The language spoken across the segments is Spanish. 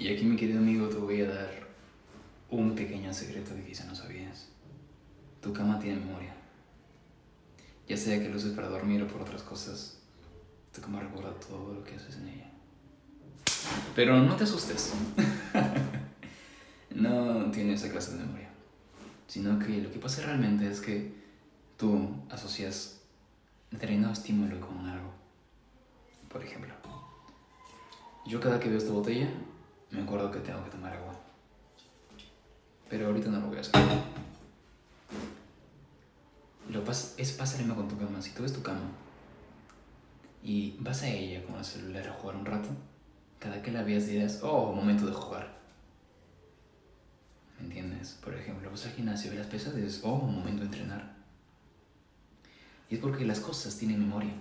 Y aquí, mi querido amigo, te voy a dar un pequeño secreto que quizá no sabías. Tu cama tiene memoria. Ya sea que lo uses para dormir o por otras cosas, tu cama recuerda todo lo que haces en ella. Pero no te asustes. no tiene esa clase de memoria. Sino que lo que pasa realmente es que tú asocias determinado estímulo con algo. Por ejemplo, yo cada que veo esta botella me acuerdo que tengo que tomar agua. Pero ahorita no lo voy a hacer. Lo pas es pasarme con tu cama. Si tú ves tu cama y vas a ella con el celular a jugar un rato, cada que la veas dirás, oh, momento de jugar. ¿Me entiendes? Por ejemplo, vas al gimnasio y las pesas y dices, oh, momento de entrenar. Y es porque las cosas tienen memoria.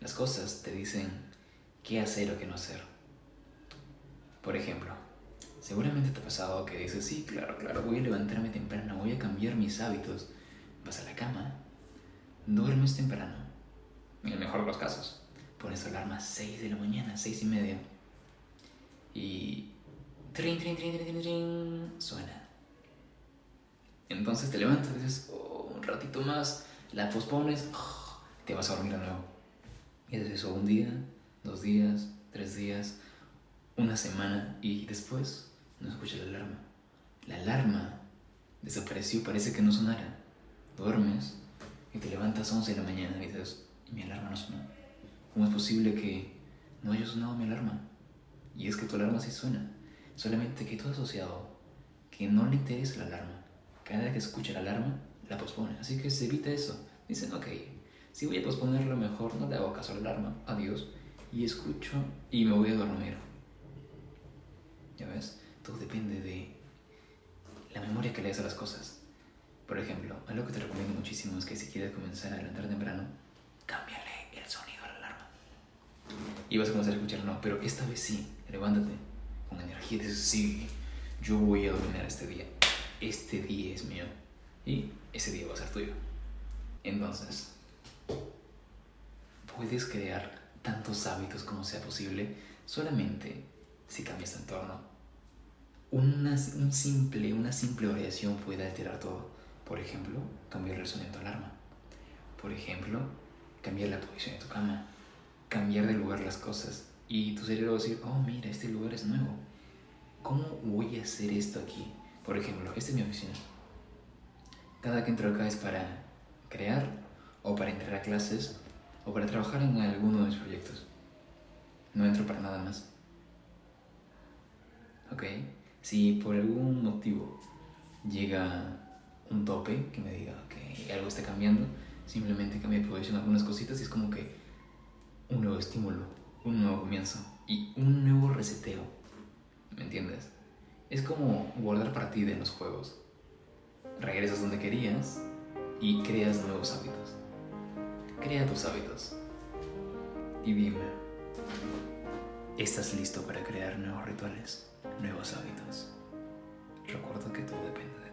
Las cosas te dicen qué hacer o qué no hacer. Por ejemplo, seguramente te ha pasado que dices, sí, claro, claro, voy a levantarme temprano, voy a cambiar mis hábitos. Vas a la cama, duermes temprano, en el mejor de los casos. Pones alarma a 6 de la mañana, 6 y media. Y... Trin, trin, trin, trin, trin, suena. Entonces te levantas dices, oh, un ratito más, la pospones, te vas a dormir de nuevo. Y haces eso un día, dos días, tres días, una semana y después no escuchas la alarma. La alarma desapareció, parece que no sonara. Duermes y te levantas a 11 de la mañana y dices, mi alarma no sonó. ¿Cómo es posible que no haya sonado mi alarma? Y es que tu alarma sí suena, solamente que tú has asociado que no le interesa la alarma. Cada vez que escucha la alarma, la pospone. Así que se evita eso. Dicen, ok, si voy a posponerlo mejor, no le hago caso a la alarma, adiós. Y escucho y me voy a dormir. ¿Ya ves? Todo depende de la memoria que le das a las cosas. Por ejemplo, algo que te recomiendo muchísimo es que si quieres comenzar a adelantar temprano, cámbiale el sonido a la alarma. Y vas a comenzar a escuchar, no, pero esta vez sí, levántate con energía y dices, sí, yo voy a dominar este día. Este día es mío. Y ese día va a ser tuyo. Entonces, puedes crear tantos hábitos como sea posible solamente si cambias tu entorno. Una, un simple, una simple variación puede alterar todo. Por ejemplo, cambiar el sonido de tu alarma. Por ejemplo, cambiar la posición de tu cama. Cambiar de lugar las cosas. Y tu cerebro va a decir, oh, mira, este lugar es nuevo. ¿Cómo voy a hacer esto aquí? Por ejemplo, esta es mi oficina. Cada que entro acá es para crear o para entrar a clases o para trabajar en alguno de mis proyectos. No entro para nada más. ¿Ok? Si por algún motivo llega un tope que me diga que algo está cambiando, simplemente cambia de posición algunas cositas y es como que un nuevo estímulo, un nuevo comienzo y un nuevo reseteo. ¿Me entiendes? Es como guardar partida en los juegos. Regresas donde querías y creas nuevos hábitos. Crea tus hábitos. Y dime, ¿estás listo para crear nuevos rituales, nuevos hábitos? Recuerdo que todo depende de